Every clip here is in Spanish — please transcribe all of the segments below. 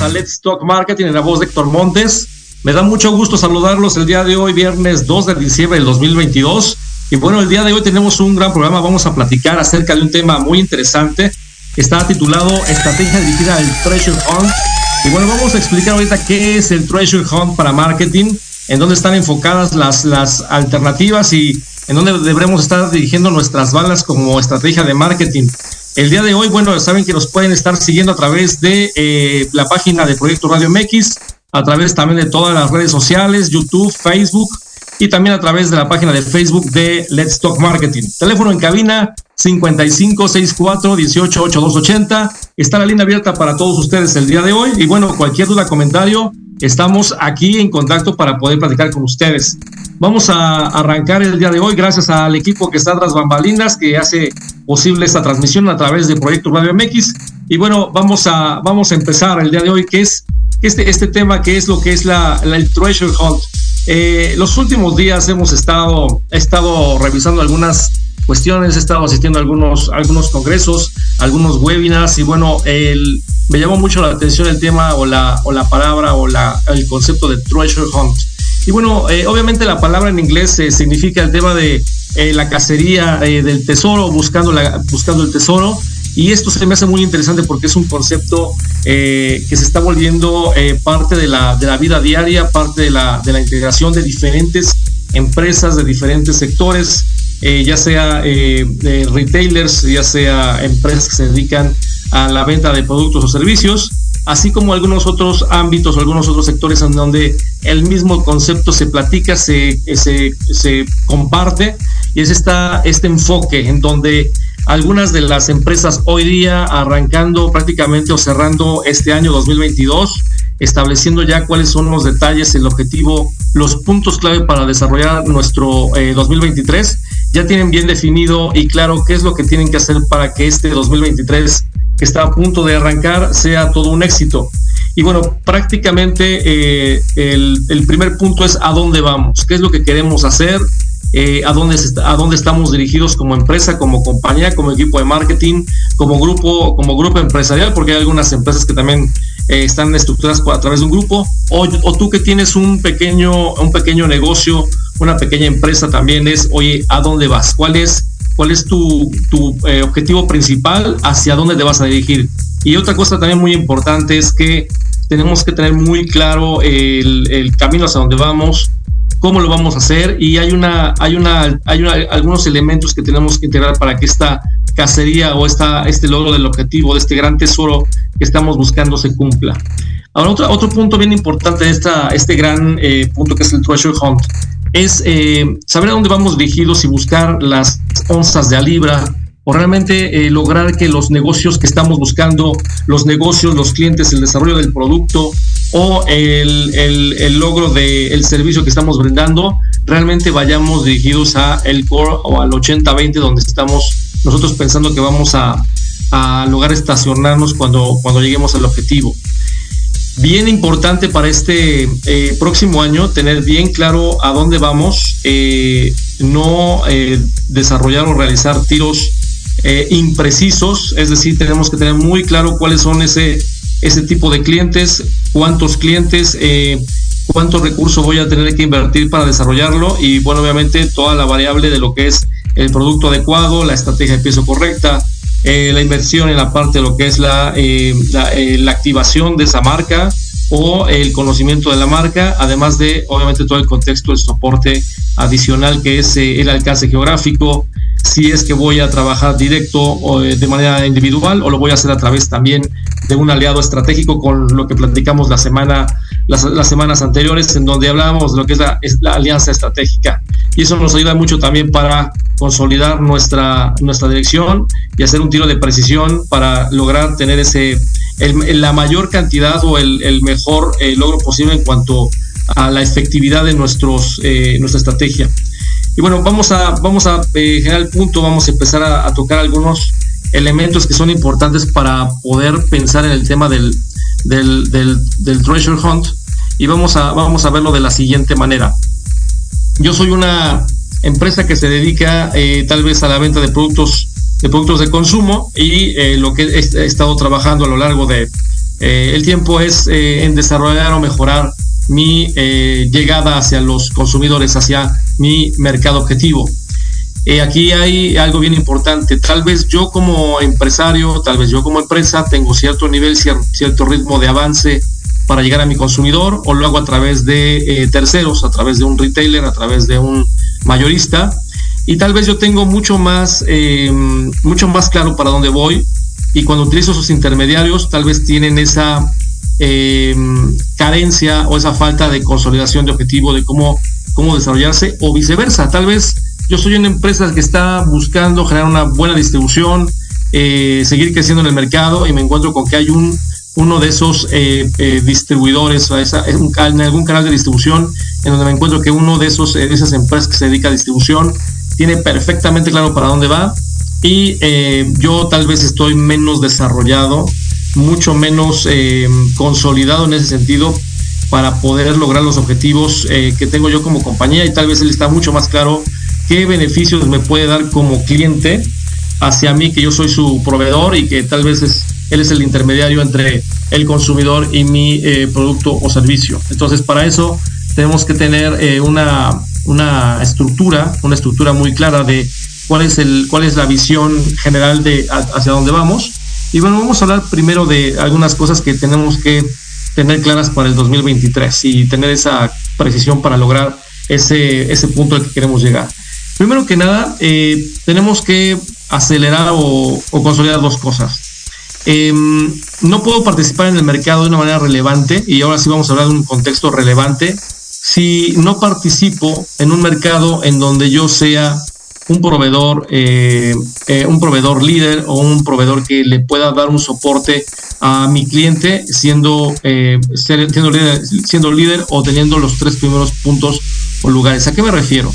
A Let's Talk Marketing en la voz de Héctor Montes. Me da mucho gusto saludarlos el día de hoy, viernes 2 de diciembre del 2022. Y bueno, el día de hoy tenemos un gran programa. Vamos a platicar acerca de un tema muy interesante. Está titulado Estrategia dirigida al Treasure Hunt. Y bueno, vamos a explicar ahorita qué es el Treasure Hunt para marketing, en dónde están enfocadas las, las alternativas y en dónde deberemos estar dirigiendo nuestras balas como estrategia de marketing. El día de hoy, bueno, saben que nos pueden estar siguiendo a través de eh, la página de Proyecto Radio MX, a través también de todas las redes sociales, YouTube, Facebook y también a través de la página de Facebook de Let's Talk Marketing. Teléfono en cabina 5564 188280. Está la línea abierta para todos ustedes el día de hoy. Y bueno, cualquier duda, comentario, estamos aquí en contacto para poder platicar con ustedes. Vamos a arrancar el día de hoy gracias al equipo que está tras bambalinas que hace posible esta transmisión a través de Proyecto Radio MX. Y bueno, vamos a, vamos a empezar el día de hoy, que es este, este tema que es lo que es la, el Treasure Hunt. Eh, los últimos días hemos estado, he estado revisando algunas cuestiones, he estado asistiendo a algunos, algunos congresos, algunos webinars y bueno, el, me llamó mucho la atención el tema o la, o la palabra o la, el concepto de treasure hunt. Y bueno, eh, obviamente la palabra en inglés eh, significa el tema de eh, la cacería del tesoro, buscando, la, buscando el tesoro. Y esto se me hace muy interesante porque es un concepto que se está volviendo parte de la, de la vida diaria, parte de la, de la integración de diferentes empresas, de diferentes sectores, ya sea retailers, ya sea empresas que se dedican a la venta de productos o servicios, así como algunos otros ámbitos o algunos otros sectores en donde el mismo concepto se platica, se, se, se comparte, y es esta, este enfoque en donde algunas de las empresas hoy día arrancando prácticamente o cerrando este año 2022, estableciendo ya cuáles son los detalles, el objetivo, los puntos clave para desarrollar nuestro 2023, eh, ya tienen bien definido y claro qué es lo que tienen que hacer para que este 2023 que está a punto de arrancar sea todo un éxito. Y bueno, prácticamente eh, el, primer punto es a dónde vamos, qué es lo que queremos hacer, eh, a, dónde, a dónde estamos dirigidos como empresa, como compañía, como equipo de marketing, como grupo, como grupo empresarial, porque hay algunas empresas que también eh, están estructuradas a través de un grupo, o, o, tú que tienes un pequeño, un pequeño negocio, una pequeña empresa también es, oye, ¿a dónde vas? ¿Cuál es cuál es tu, eh, objetivo principal, hacia dónde te vas a dirigir. Y otra cosa también muy importante es que tenemos que tener muy claro el, camino hacia donde vamos, cómo lo vamos a hacer y hay una hay una hay algunos elementos que tenemos que integrar para que esta cacería o esta este logro del objetivo de este gran tesoro que estamos buscando se cumpla. Ahora otro, otro punto bien importante de esta este gran eh, punto que es el treasure hunt es eh, saber a dónde vamos dirigidos y buscar las onzas de a libra o realmente eh, lograr que los negocios que estamos buscando, los negocios, los clientes, el desarrollo del producto o el, el, logro del servicio que estamos brindando, realmente vayamos dirigidos a el core o al 80-20 donde estamos nosotros pensando que vamos a, a lograr estacionarnos cuando, cuando lleguemos al objetivo bien importante para este eh, próximo año tener bien claro a dónde vamos, eh, no eh, desarrollar o realizar tiros imprecisos, es decir, tenemos que tener muy claro cuáles son ese, ese tipo de clientes, cuántos clientes, cuántos recursos voy a tener que invertir para desarrollarlo y bueno, obviamente toda la variable de lo que es el producto adecuado, la estrategia de peso correcta, eh, la inversión en la parte de lo que es la, eh, eh, la, activación de esa marca o el conocimiento de la marca, además de obviamente todo el contexto, el soporte adicional que es el alcance geográfico, si es que voy a trabajar directo o de manera individual o lo voy a hacer a través también de un aliado estratégico con lo que platicamos la semana, las, las semanas anteriores en donde hablábamos de lo que es la, es la alianza estratégica y eso nos ayuda mucho también para consolidar nuestra, nuestra dirección y hacer un tiro de precisión para lograr tener ese la mayor cantidad o el, mejor eh, logro posible en cuanto a la efectividad de nuestros, eh, nuestra estrategia. Y bueno, vamos a, vamos a eh, generar el punto, vamos a empezar a, tocar algunos elementos que son importantes para poder pensar en el tema del, del, del, treasure hunt y vamos a, vamos a verlo de la siguiente manera. Yo soy una empresa que se dedica tal vez a la venta de productos de productos de consumo y eh, lo que he, estado trabajando a lo largo de eh, el tiempo es eh, en desarrollar o mejorar mi llegada hacia los consumidores, hacia mi mercado objetivo. Aquí hay algo bien importante. Tal vez yo como empresario, tal vez yo como empresa tengo cierto nivel, cierto ritmo de avance para llegar a mi consumidor o lo hago a través de terceros, a través de un retailer, a través de un mayorista y tal vez yo tengo mucho más, eh, mucho más claro para dónde voy y cuando utilizo esos intermediarios tal vez tienen esa eh, carencia o esa falta de consolidación de objetivo de cómo, cómo desarrollarse o viceversa. Tal vez yo soy una empresa que está buscando generar una buena distribución, eh, seguir creciendo en el mercado y me encuentro con que hay un uno de esos distribuidores, en algún canal de distribución, en donde me encuentro que uno de esos de esas empresas que se dedica a distribución tiene perfectamente claro para dónde va y eh, yo tal vez estoy menos desarrollado, mucho menos eh, consolidado en ese sentido para poder lograr los objetivos eh, que tengo yo como compañía y tal vez él está mucho más claro qué beneficios me puede dar como cliente hacia mí, que yo soy su proveedor y que tal vez es, él es el intermediario entre el consumidor y mi producto o servicio. Entonces, para eso tenemos que tener una una estructura, una estructura muy clara de cuál es, el, cuál es la visión general de hacia dónde vamos. Y bueno, vamos a hablar primero de algunas cosas que tenemos que tener claras para el 2023 y tener esa precisión para lograr ese, ese punto al que queremos llegar. Primero que nada, eh, tenemos que acelerar o, consolidar dos cosas. Em, no puedo participar en el mercado de una manera relevante, y ahora sí vamos a hablar de un contexto relevante, si no participo en un mercado en donde yo sea un proveedor, eh, eh, un proveedor líder o un proveedor que le pueda dar un soporte a mi cliente siendo, eh, siendo, líder, siendo líder o teniendo los tres primeros puntos o lugares. ¿A qué me refiero?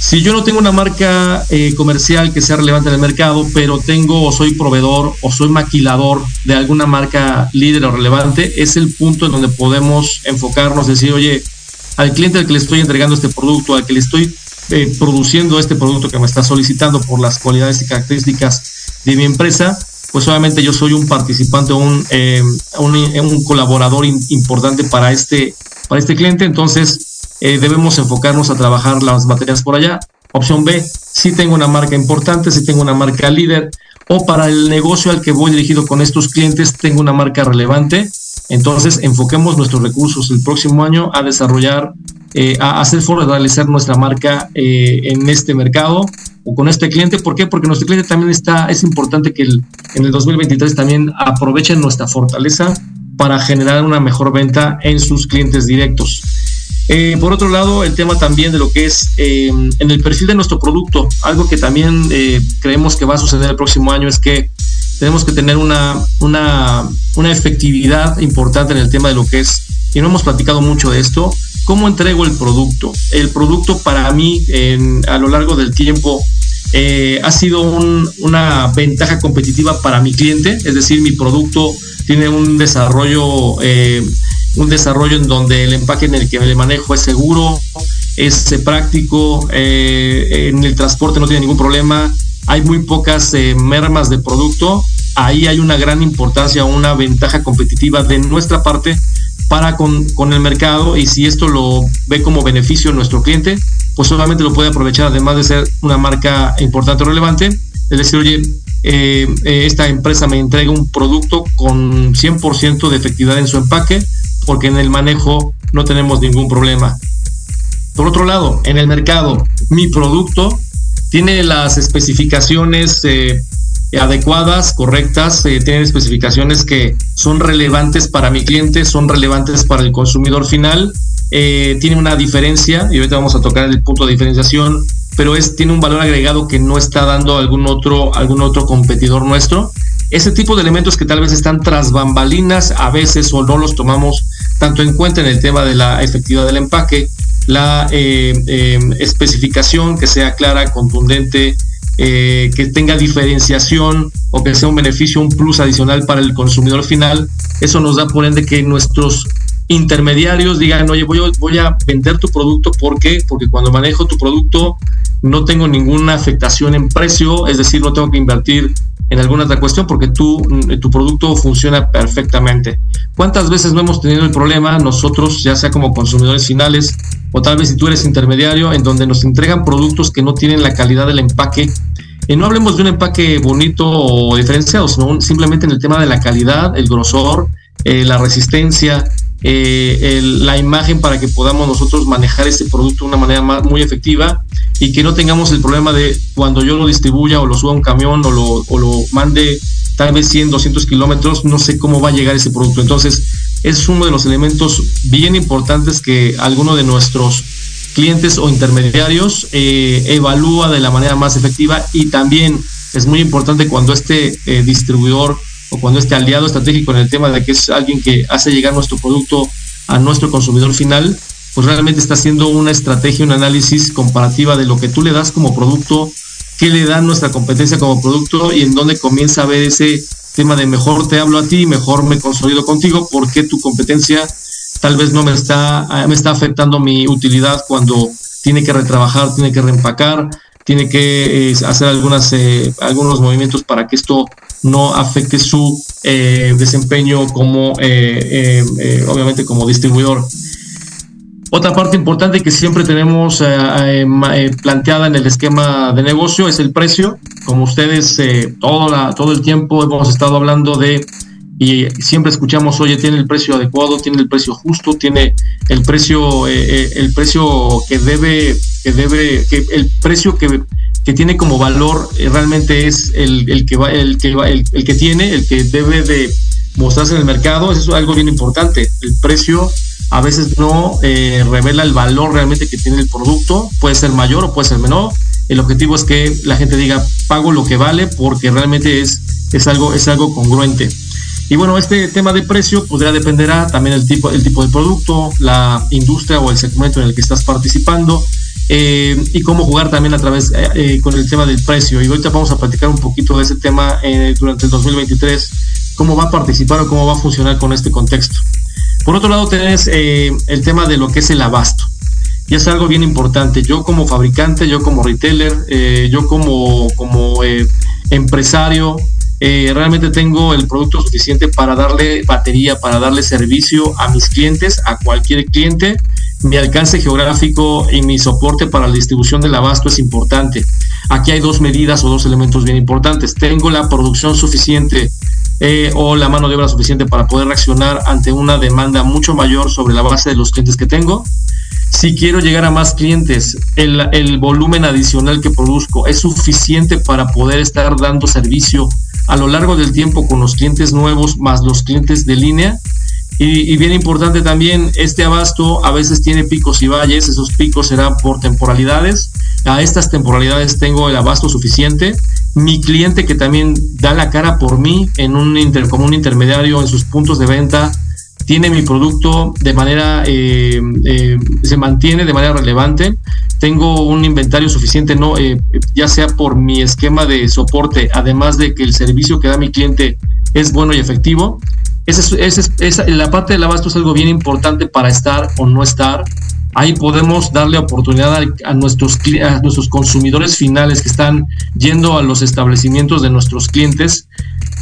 Si yo no tengo una marca eh, comercial que sea relevante en el mercado, pero tengo o soy proveedor o soy maquilador de alguna marca líder o relevante, es el punto en donde podemos enfocarnos, decir, oye, al cliente al que le estoy entregando este producto, al que le estoy eh, produciendo este producto que me está solicitando por las cualidades y características de mi empresa, pues obviamente yo soy un participante, un, eh, un, un, colaborador importante para este, para este cliente, entonces eh, debemos enfocarnos a trabajar las materias por allá. Opción B, si tengo una marca importante, si tengo una marca líder, o para el negocio al que voy dirigido con estos clientes, tengo una marca relevante. Entonces, enfoquemos nuestros recursos el próximo año a desarrollar, eh, a hacer fortalecer nuestra marca eh, en este mercado o con este cliente. ¿Por qué? Porque nuestro cliente también está, es importante que el, en el 2023 también aprovechen nuestra fortaleza para generar una mejor venta en sus clientes directos. Eh, por otro lado, el tema también de lo que es eh, en el perfil de nuestro producto, algo que también eh, creemos que va a suceder el próximo año es que tenemos que tener una, una, efectividad importante en el tema de lo que es, y no hemos platicado mucho de esto, cómo entrego el producto. El producto para mí a lo largo del tiempo ha sido una ventaja competitiva para mi cliente, es decir, mi producto tiene un desarrollo un desarrollo en donde el empaque en el que le manejo es seguro, es eh, práctico, eh, en el transporte no tiene ningún problema, hay muy pocas eh, mermas de producto, ahí hay una gran importancia, una ventaja competitiva de nuestra parte para con, el mercado y si esto lo ve como beneficio nuestro cliente, pues solamente lo puede aprovechar además de ser una marca importante o relevante, es decir, oye, esta empresa me entrega un producto con 100% de efectividad en su empaque, porque en el manejo no tenemos ningún problema. Por otro lado, en el mercado, mi producto tiene las especificaciones eh, adecuadas, correctas, eh, tiene especificaciones que son relevantes para mi cliente, son relevantes para el consumidor final, eh, tiene una diferencia, y ahorita vamos a tocar el punto de diferenciación pero es, tiene un valor agregado que no está dando algún otro, algún otro competidor nuestro. Ese tipo de elementos que tal vez están tras bambalinas a veces o no los tomamos tanto en cuenta en el tema de la efectividad del empaque, la eh, eh, especificación que sea clara, contundente, eh, que tenga diferenciación o que sea un beneficio, un plus adicional para el consumidor final. Eso nos da por ende que nuestros intermediarios digan, oye, voy, voy a vender tu producto. ¿Por qué? Porque cuando manejo tu producto no tengo ninguna afectación en precio, es decir, no tengo que invertir en alguna otra cuestión porque tú, tu producto funciona perfectamente. ¿Cuántas veces no hemos tenido el problema nosotros, ya sea como consumidores finales o tal vez si tú eres intermediario, en donde nos entregan productos que no tienen la calidad del empaque y no hablemos de un empaque bonito o diferenciado, sino simplemente en el tema de la calidad, el grosor, eh, la resistencia, eh, la imagen para que podamos nosotros manejar ese producto de una manera muy efectiva y que no tengamos el problema de cuando yo lo distribuya o lo suba un camión o lo, o lo mande tal vez 100, 200 kilómetros, no sé cómo va a llegar ese producto. Entonces, es uno de los elementos bien importantes que alguno de nuestros clientes o intermediarios eh, evalúa de la manera más efectiva y también es muy importante cuando este eh, distribuidor o cuando este aliado estratégico en el tema de que es alguien que hace llegar nuestro producto a nuestro consumidor final, pues realmente está haciendo una estrategia, un análisis comparativa de lo que tú le das como producto, qué le da nuestra competencia como producto y en dónde comienza a ver ese tema de mejor te hablo a ti, mejor me consolido contigo, porque tu competencia tal vez no me está, ah, me está afectando mi utilidad cuando tiene que retrabajar, tiene que reempacar, tiene que eh, hacer algunas, eh, algunos movimientos para que esto no afecte su eh, desempeño como, obviamente, como distribuidor. Otra parte importante que siempre tenemos planteada en el esquema de negocio es el precio. Como ustedes todo, la, todo el tiempo hemos estado hablando de y siempre escuchamos, oye, tiene el precio adecuado, tiene el precio justo, tiene el precio, eh, eh, el precio que debe, que debe, que el precio que, que tiene como valor eh, realmente es el, el que va, el que va, el, el, que tiene, el que debe de mostrarse en el mercado, eso es algo bien importante. El precio a veces no revela el valor realmente que tiene el producto, puede ser mayor o puede ser menor. El objetivo es que la gente diga pago lo que vale porque realmente es, es algo, es algo congruente. Y bueno, este tema de precio podría dependerá también el tipo, el tipo de producto, la industria o el segmento en el que estás participando eh, y cómo jugar también a través eh, eh, con el tema del precio. Y ahorita vamos a platicar un poquito de ese tema durante el 2023, cómo va a participar o cómo va a funcionar con este contexto. Por otro lado, tenés el tema de lo que es el abasto. Y es algo bien importante. Yo como fabricante, yo como retailer, yo como, como empresario, realmente tengo el producto suficiente para darle batería, para darle servicio a mis clientes, a cualquier cliente. Mi alcance geográfico y mi soporte para la distribución del abasto es importante. Aquí hay dos medidas o dos elementos bien importantes. Tengo la producción suficiente eh, o la mano de obra suficiente para poder reaccionar ante una demanda mucho mayor sobre la base de los clientes que tengo. Si quiero llegar a más clientes, el, el volumen adicional que produzco es suficiente para poder estar dando servicio a lo largo del tiempo con los clientes nuevos más los clientes de línea. Y, bien importante también, este abasto a veces tiene picos y valles, esos picos serán por temporalidades. A estas temporalidades tengo el abasto suficiente. Mi cliente que también da la cara por mí en un inter, como un intermediario en sus puntos de venta, tiene mi producto de manera, eh, eh, se mantiene de manera relevante tengo un inventario suficiente, no, eh, ya sea por mi esquema de soporte, además de que el servicio que da mi cliente es bueno y efectivo. Esa, esa, la parte del abasto es algo bien importante para estar o no estar. Ahí podemos darle oportunidad a, nuestros, a nuestros consumidores finales que están yendo a los establecimientos de nuestros clientes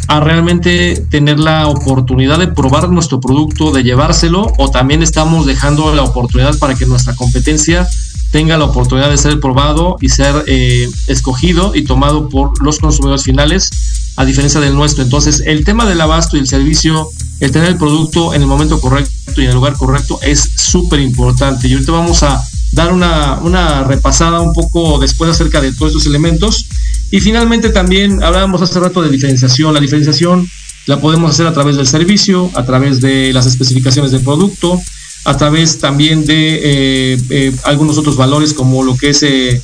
a realmente tener la oportunidad de probar nuestro producto, de llevárselo, o también estamos dejando la oportunidad para que nuestra competencia tenga la oportunidad de ser probado y ser eh, escogido y tomado por los consumidores finales, a diferencia del nuestro. Entonces, el tema del abasto y el servicio, el tener el producto en el momento correcto y en el lugar correcto es súper importante. Y ahorita vamos a dar una, una repasada un poco después acerca de todos estos elementos. Y finalmente también hablábamos hace rato de diferenciación. La diferenciación la podemos hacer a través del servicio, a través de las especificaciones del producto, a través también de eh, eh, algunos otros valores como lo que es eh,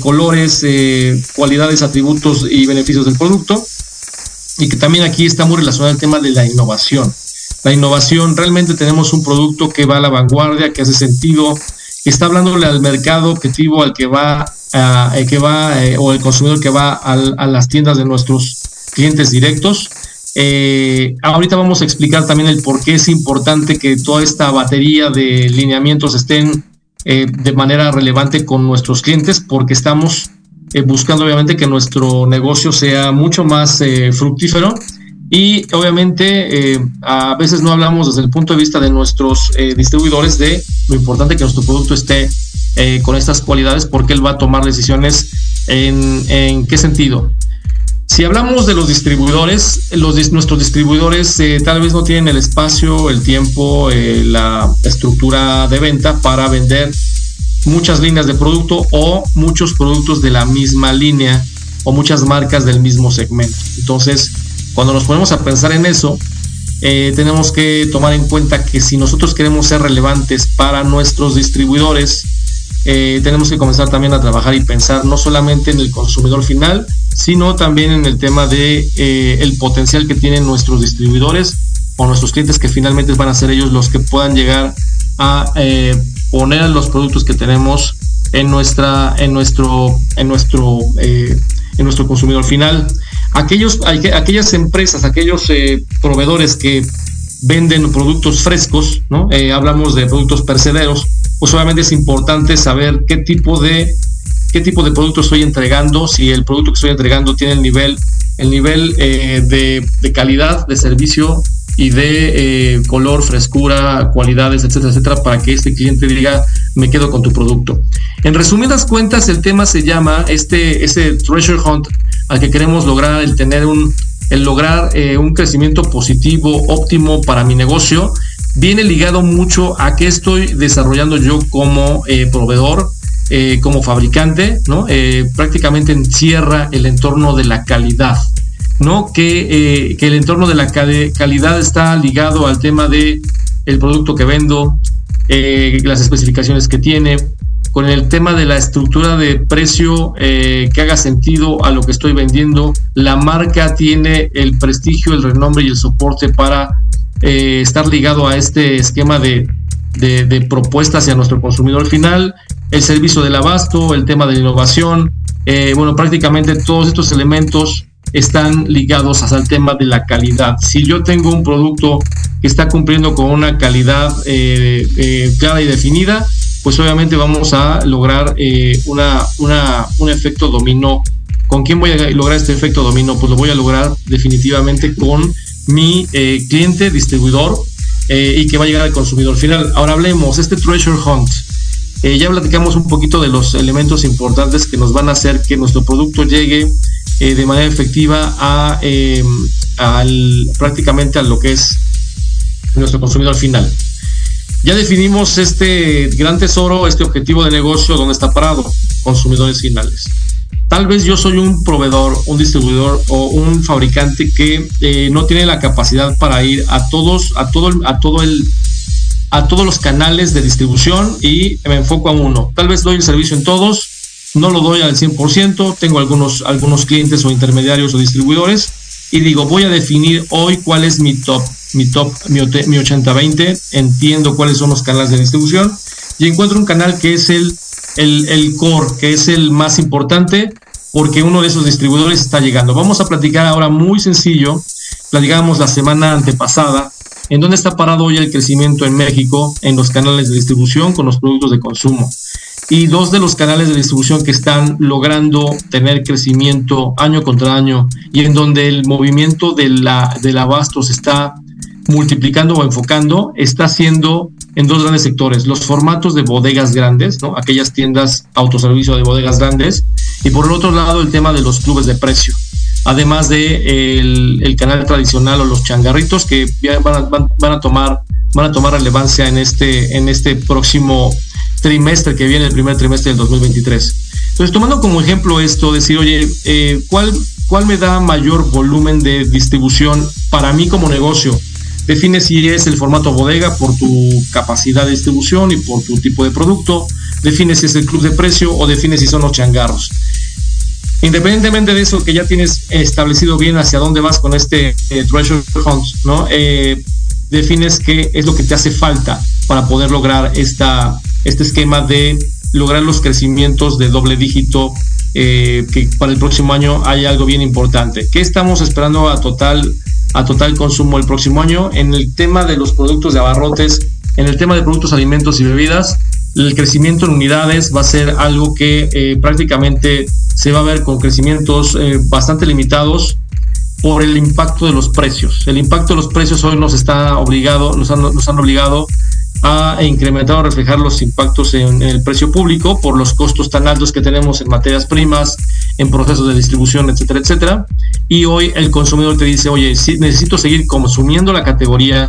colores, cualidades, atributos y beneficios del producto. Y que también aquí está muy relacionado el tema de la innovación. La innovación, realmente tenemos un producto que va a la vanguardia, que hace sentido, está hablándole al mercado objetivo, al que va, que va o el consumidor que va a las tiendas de nuestros clientes directos eh, ahorita vamos a explicar también el por qué es importante que toda esta batería de lineamientos estén eh, de manera relevante con nuestros clientes, porque estamos eh, buscando obviamente que nuestro negocio sea mucho más fructífero. Y obviamente a veces no hablamos desde el punto de vista de nuestros distribuidores de lo importante que nuestro producto esté con estas cualidades, porque él va a tomar decisiones en qué sentido si hablamos de los distribuidores, nuestros distribuidores eh, tal vez no tienen el espacio, el tiempo, eh, la estructura de venta para vender muchas líneas de producto o muchos productos de la misma línea o muchas marcas del mismo segmento. Entonces, cuando nos ponemos a pensar en eso, eh, tenemos que tomar en cuenta que si nosotros queremos ser relevantes para nuestros distribuidores, tenemos que comenzar también a trabajar y pensar no solamente en el consumidor final, sino también en el tema de eh, el potencial que tienen nuestros distribuidores o nuestros clientes que finalmente van a ser ellos los que puedan llegar a eh, poner los productos que tenemos en nuestra en nuestro en nuestro eh, en nuestro consumidor final. Aquellos aquellas empresas aquellos proveedores que venden productos frescos no hablamos de productos percederos pues obviamente es importante saber qué tipo de qué tipo de producto estoy entregando, si el producto que estoy entregando tiene el nivel, el nivel eh, de, calidad, de servicio y de eh, color, frescura, cualidades, etcétera, etcétera, para que este cliente diga, me quedo con tu producto. En resumidas cuentas, el tema se llama este, ese treasure hunt al que queremos lograr, el tener un, el lograr eh, un crecimiento positivo, óptimo para mi negocio, viene ligado mucho a qué estoy desarrollando yo como proveedor, eh, como fabricante, ¿no? Eh, prácticamente encierra el entorno de la calidad, ¿no? Que, eh, que el entorno de la calidad está ligado al tema de el producto que vendo, las especificaciones que tiene, con el tema de la estructura de precio que haga sentido a lo que estoy vendiendo. La marca tiene el prestigio, el renombre y el soporte para estar ligado a este esquema de, de, de propuesta hacia nuestro consumidor final el servicio del abasto, el tema de la innovación, eh, bueno, prácticamente todos estos elementos están ligados al tema de la calidad. Si yo tengo un producto que está cumpliendo con una calidad eh, eh, clara y definida, pues obviamente vamos a lograr una, un efecto dominó. ¿Con quién voy a lograr este efecto dominó? Pues lo voy a lograr definitivamente con mi cliente distribuidor y que va a llegar al consumidor final. Ahora hablemos, este treasure hunt. Eh, ya platicamos un poquito de los elementos importantes que nos van a hacer que nuestro producto llegue eh, de manera efectiva a em, al, prácticamente a lo que es nuestro consumidor final. Ya definimos este gran tesoro, este objetivo de negocio, donde está parado, consumidores finales. Tal vez yo soy un proveedor, un distribuidor o un fabricante que eh, no tiene la capacidad para ir a todos, a todo, a todo el a todos los canales de distribución y me enfoco a uno. Tal vez doy el servicio en todos, no lo doy al 100%, tengo algunos, algunos clientes o intermediarios o distribuidores y digo, voy a definir hoy cuál es mi top, mi top, mi, mi 80-20, entiendo cuáles son los canales de distribución y encuentro un canal que es el, el, el core, que es el más importante porque uno de esos distribuidores está llegando. Vamos a platicar ahora muy sencillo, platicábamos la semana antepasada ¿En dónde está parado hoy el crecimiento en México en los canales de distribución con los productos de consumo? Y dos de los canales de distribución que están logrando tener crecimiento año contra año y en donde el movimiento de la, del abasto se está multiplicando o enfocando, está siendo en dos grandes sectores, los formatos de bodegas grandes, ¿no? aquellas tiendas autoservicio de bodegas grandes, y por el otro lado el tema de los clubes de precio además de el, canal tradicional o los changarritos que van a, tomar van a tomar relevancia en este en este próximo trimestre que viene el primer trimestre del 2023 entonces tomando como ejemplo esto decir oye eh, cuál cuál me da mayor volumen de distribución para mí como negocio define si es el formato bodega por tu capacidad de distribución y por tu tipo de producto define si es el club de precio o define si son los changarros. Independientemente de eso, que ya tienes establecido bien hacia dónde vas con este eh, treasure hunt, ¿no? Eh, defines qué es lo que te hace falta para poder lograr esta, este esquema de lograr los crecimientos de doble dígito eh, que para el próximo año hay algo bien importante. ¿Qué estamos esperando a total, a total consumo el próximo año? En el tema de los productos de abarrotes, en el tema de productos, alimentos y bebidas, el crecimiento en unidades va a ser algo que eh, prácticamente se va a ver con crecimientos eh, bastante limitados por el impacto de los precios. El impacto de los precios hoy nos está obligado, nos han, nos han obligado ha incrementado, a reflejar los impactos en, el precio público por los costos tan altos que tenemos en materias primas, en procesos de distribución, etcétera, etcétera. Y hoy el consumidor te dice, oye, sí, necesito seguir consumiendo la categoría,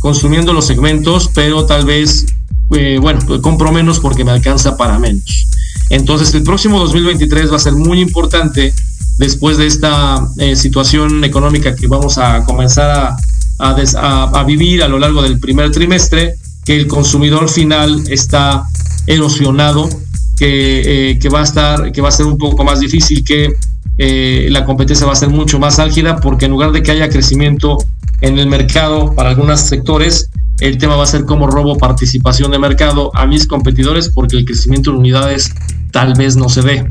consumiendo los segmentos, pero tal vez, eh, bueno, pues compro menos porque me alcanza para menos. Entonces el próximo 2023 va a ser muy importante después de esta eh, situación económica que vamos a comenzar a, a, vivir a lo largo del primer trimestre, que el consumidor final está erosionado, que, eh, que, va a estar, que va a ser un poco más difícil, que eh, la competencia va a ser mucho más álgida, porque en lugar de que haya crecimiento en el mercado para algunos sectores, el tema va a ser cómo robo participación de mercado a mis competidores, porque el crecimiento en unidades tal vez no se ve.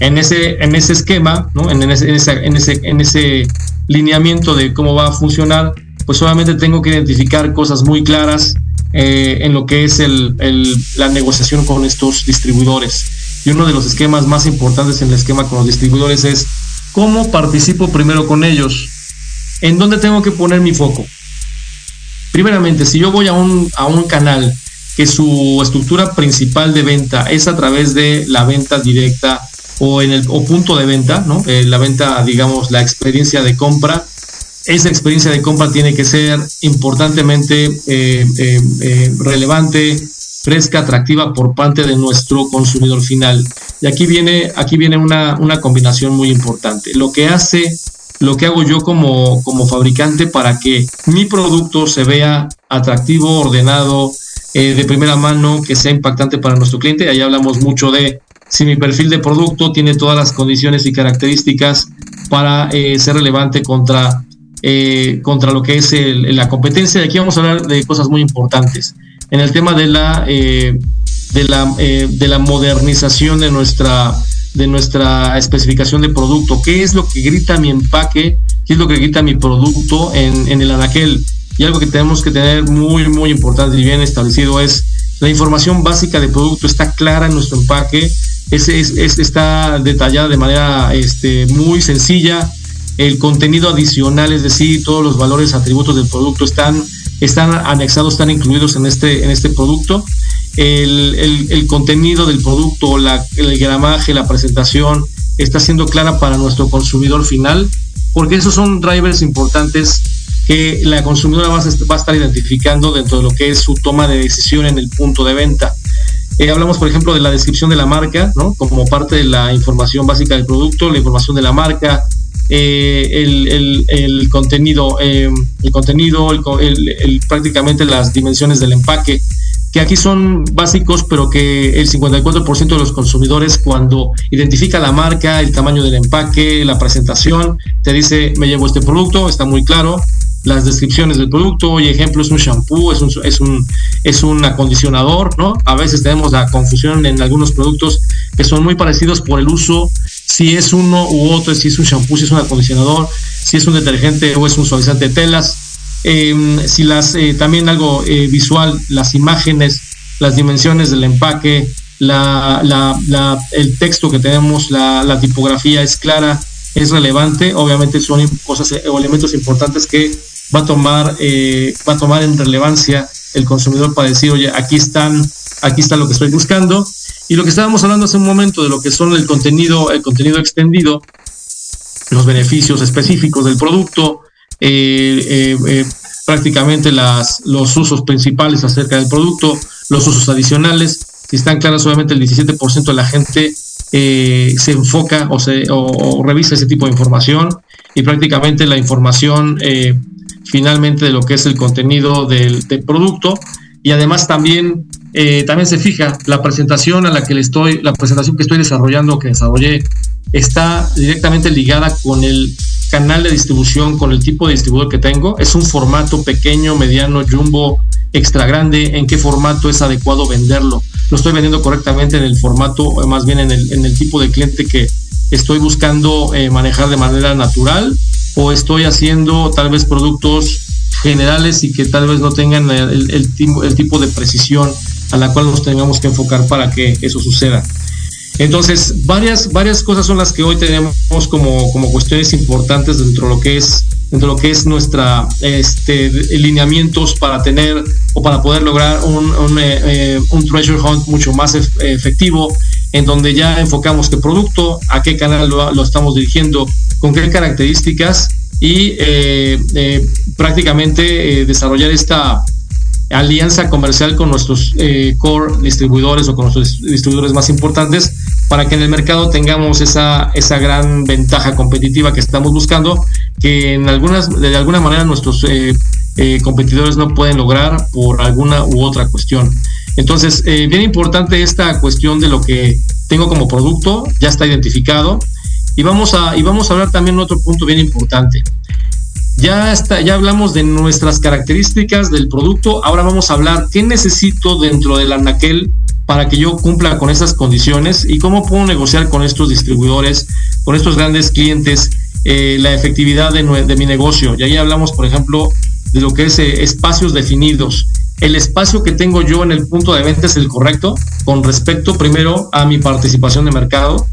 En ese, en ese esquema, ¿no? en, en, ese, en, ese, en ese lineamiento de cómo va a funcionar, pues solamente tengo que identificar cosas muy claras eh, en lo que es el, la negociación con estos distribuidores. Y uno de los esquemas más importantes en el esquema con los distribuidores es cómo participo primero con ellos, en dónde tengo que poner mi foco. Primeramente, si yo voy a un, a un canal que su estructura principal de venta es a través de la venta directa o en el o punto de venta, ¿no? Eh, la venta, digamos, la experiencia de compra, esa experiencia de compra tiene que ser importantemente eh, eh, eh, relevante, fresca, atractiva por parte de nuestro consumidor final. Y aquí viene, aquí viene una, una combinación muy importante. Lo que hace, lo que hago yo como, como fabricante para que mi producto se vea atractivo, ordenado, de primera mano, que sea impactante para nuestro cliente. Ahí hablamos mucho de si mi perfil de producto tiene todas las condiciones y características para ser relevante contra eh, contra lo que es la competencia. Aquí vamos a hablar de cosas muy importantes. En el tema de la, eh, de la, eh, de la modernización de nuestra, de nuestra especificación de producto. ¿Qué es lo que grita mi empaque? ¿Qué es lo que grita mi producto en, el anaquel? Y algo que tenemos que tener muy, muy importante y bien establecido es la información básica del producto está clara en nuestro empaque, es, está detallada de manera este, muy sencilla, el contenido adicional, es decir, todos los valores, atributos del producto están, están anexados, están incluidos en este, en este producto. El, contenido del producto, el gramaje, la presentación, está siendo clara para nuestro consumidor final, porque esos son drivers importantes que la consumidora va a, estar identificando dentro de lo que es su toma de decisión en el punto de venta. Eh, hablamos, por ejemplo, de la descripción de la marca, ¿no? Como parte de la información básica del producto, la información de la marca, eh, el, el, contenido, eh, el contenido, el, prácticamente las dimensiones del empaque, que aquí son básicos, pero que el 54% de los consumidores cuando identifica la marca, el tamaño del empaque, la presentación, te dice, me llevo este producto, está muy claro, las descripciones del producto, y ejemplo, es un shampoo, es un, es un, es un acondicionador, ¿no? A veces tenemos la confusión en algunos productos que son muy parecidos por el uso si es uno u otro, si es un shampoo, si es un acondicionador, si es un detergente o es un suavizante de telas. Em, si las, eh, también algo eh, visual, las imágenes, las dimensiones del empaque, la, el texto que tenemos, la, tipografía es clara, es relevante. Obviamente son cosas eh, o elementos importantes que va a tomar, va a tomar en relevancia el consumidor para decir, oye, aquí están, aquí está lo que estoy buscando y lo que estábamos hablando hace un momento de lo que son el contenido, el contenido extendido, los beneficios específicos del producto, eh, eh, eh, prácticamente las, los usos principales acerca del producto, los usos adicionales. Si están claros, obviamente el 17% de la gente se enfoca o, se, o, revisa ese tipo de información y prácticamente la información finalmente de lo que es el contenido del, producto y además también eh, también se fija la presentación a la que le estoy, la presentación que estoy desarrollando, que desarrollé, está directamente ligada con el canal de distribución, con el tipo de distribuidor que tengo. Es un formato pequeño, mediano, jumbo, extra grande. ¿En qué formato es adecuado venderlo? Lo estoy vendiendo correctamente en el formato, más bien en el, en el tipo de cliente que estoy buscando eh, manejar de manera natural o estoy haciendo tal vez productos generales y que tal vez no tengan el, tipo de precisión a la cual nos tengamos que enfocar para que eso suceda. Entonces, varias, varias cosas son las que hoy tenemos como, como cuestiones importantes dentro de lo que es dentro de lo que es nuestra este, lineamientos para tener o para poder lograr un, un, eh, eh, un treasure hunt mucho más efectivo, en donde ya enfocamos qué producto, a qué canal lo, estamos dirigiendo, con qué características y eh, eh, prácticamente eh, desarrollar esta alianza comercial con nuestros core distribuidores o con nuestros distribuidores más importantes para que en el mercado tengamos esa, esa gran ventaja competitiva que estamos buscando, que en algunas, de alguna manera nuestros competidores no pueden lograr por alguna u otra cuestión. Entonces, eh, bien importante esta cuestión de lo que tengo como producto, ya está identificado. Y vamos a, y vamos a hablar también otro punto bien importante. Ya, está, ya hablamos de nuestras características del producto, ahora vamos a hablar qué necesito dentro del anaquel para que yo cumpla con esas condiciones y cómo puedo negociar con estos distribuidores, con estos grandes clientes, eh, la efectividad de, de, mi negocio. Y ahí hablamos, por ejemplo, de lo que es eh, espacios definidos. El espacio que tengo yo en el punto de venta es el correcto con respecto primero a mi participación de mercado,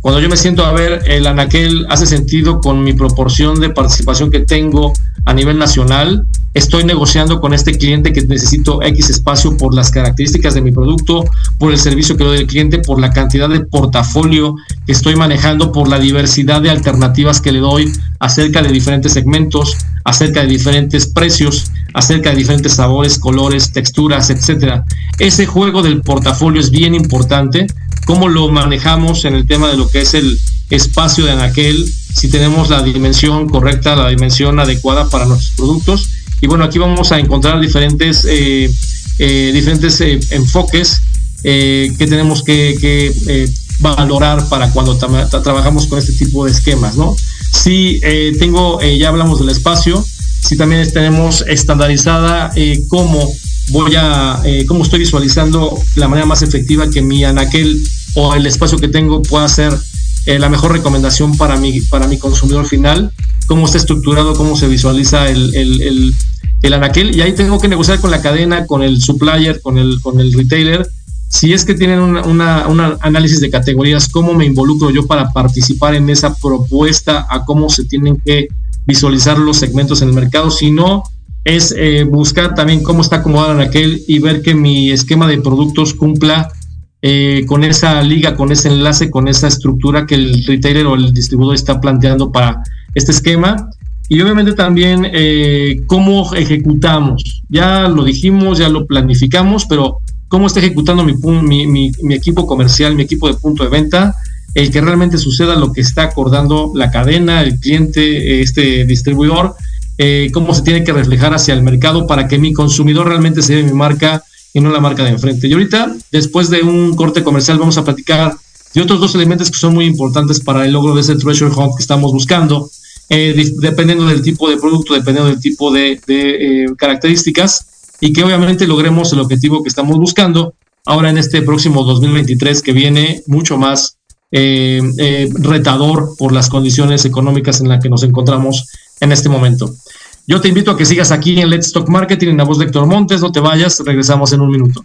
cuando yo me siento a ver, el anaquel hace sentido con mi proporción de participación que tengo a nivel nacional. Estoy negociando con este cliente que necesito X espacio por las características de mi producto, por el servicio que doy al cliente, por la cantidad de portafolio que estoy manejando, por la diversidad de alternativas que le doy acerca de diferentes segmentos, acerca de diferentes precios, acerca de diferentes sabores, colores, texturas, etcétera. Ese juego del portafolio es bien importante cómo lo manejamos en el tema de lo que es el espacio de anaquel, si tenemos la dimensión correcta, la dimensión adecuada para nuestros productos. Y bueno, aquí vamos a encontrar diferentes, eh, eh, diferentes eh, enfoques que tenemos que, valorar para cuando tra trabajamos con este tipo de esquemas, ¿no? Si tengo, ya hablamos del espacio, si también tenemos estandarizada cómo voy a, cómo estoy visualizando la manera más efectiva que mi anaquel o el espacio que tengo pueda ser eh, la mejor recomendación para mi, para mi consumidor final, cómo está estructurado, cómo se visualiza el, el, el, el, anaquel. Y ahí tengo que negociar con la cadena, con el supplier, con el, con el retailer. Si es que tienen un una, una análisis de categorías, cómo me involucro yo para participar en esa propuesta a cómo se tienen que visualizar los segmentos en el mercado. Si no, es eh, buscar también cómo está acomodado en aquel y ver que mi esquema de productos cumpla eh, con esa liga, con ese enlace, con esa estructura que el retailer o el distribuidor está planteando para este esquema. Y obviamente también eh, cómo ejecutamos. Ya lo dijimos, ya lo planificamos, pero cómo está ejecutando mi, equipo comercial, mi equipo de punto de venta, el que realmente suceda lo que está acordando la cadena, el cliente, este distribuidor, eh, cómo se tiene que reflejar hacia el mercado para que mi consumidor realmente se lleve mi marca y no la marca de enfrente. Y ahorita, después de un corte comercial, vamos a platicar de otros dos elementos que son muy importantes para el logro de ese treasure hunt que estamos buscando, eh, dependiendo del tipo de producto, dependiendo del tipo de, eh, características, y que obviamente logremos el objetivo que estamos buscando ahora en este próximo 2023 que viene mucho más eh, retador por las condiciones económicas en las que nos encontramos en este momento. Yo te invito a que sigas aquí en Let's Talk Marketing en la voz de Héctor Montes. No te vayas, regresamos en un minuto.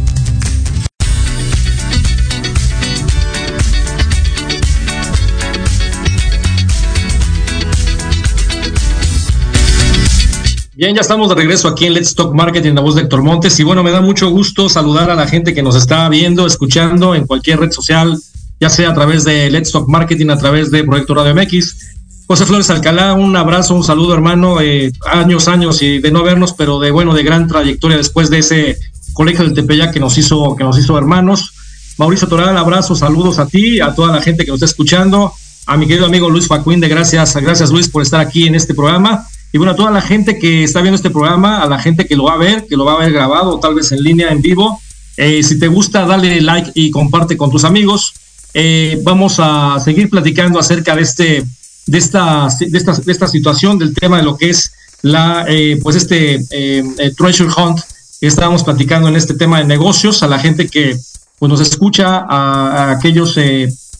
Bien, ya estamos de regreso aquí en Let's Talk Marketing, la voz de Héctor Montes. Y bueno, me da mucho gusto saludar a la gente que nos está viendo, escuchando en cualquier red social, ya sea a través de Let's Talk Marketing, a través de Proyecto Radio MX. José Flores Alcalá, un abrazo, un saludo, hermano. Eh, años, años y de no vernos, pero de bueno, de gran trayectoria después de ese colegio del Tepeyac que nos hizo, que nos hizo hermanos. Mauricio Toral, abrazo, saludos a ti, a toda la gente que nos está escuchando, a mi querido amigo Luis de gracias, gracias Luis por estar aquí en este programa y bueno, a toda la gente que está viendo este programa, a la gente que lo va a ver, que lo va a ver grabado, tal vez en línea, en vivo, eh, si te gusta, dale like y comparte con tus amigos. Eh, vamos a seguir platicando acerca de este, de esta, de esta, de esta situación, del tema de lo que es la, eh, pues este treasure hunt que estábamos platicando en este tema de negocios, a la gente que pues, nos escucha, a, a aquellos,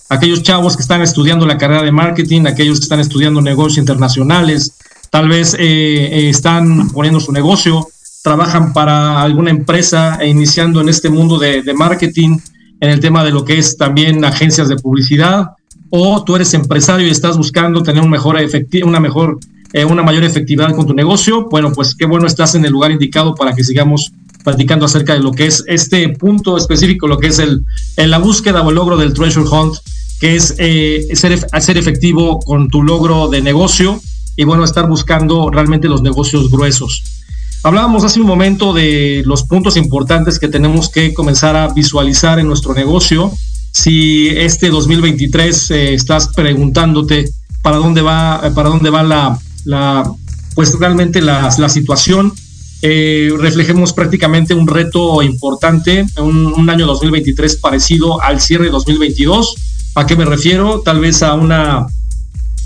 aquellos chavos que están estudiando la carrera de marketing, aquellos que están estudiando negocios internacionales, tal vez eh, eh, están poniendo su negocio, trabajan para alguna empresa e iniciando en este mundo de, marketing, en el tema de lo que es también agencias de publicidad, o tú eres empresario y estás buscando tener un mejor una mejor, eh, una mayor efectividad con tu negocio, bueno, pues qué bueno estás en el lugar indicado para que sigamos platicando acerca de lo que es este punto específico, lo que es el, la búsqueda o el logro del treasure hunt, que es ser, ser efectivo con tu logro de negocio y bueno, estar buscando realmente los negocios gruesos. Hablábamos hace un momento de los puntos importantes que tenemos que comenzar a visualizar en nuestro negocio. Si este 2023 eh, estás preguntándote para dónde va, para dónde va la, la pues realmente la, la situación, eh, reflejemos prácticamente un reto importante, un, un, año 2023 parecido al cierre de 2022. ¿A qué me refiero? Tal vez a una,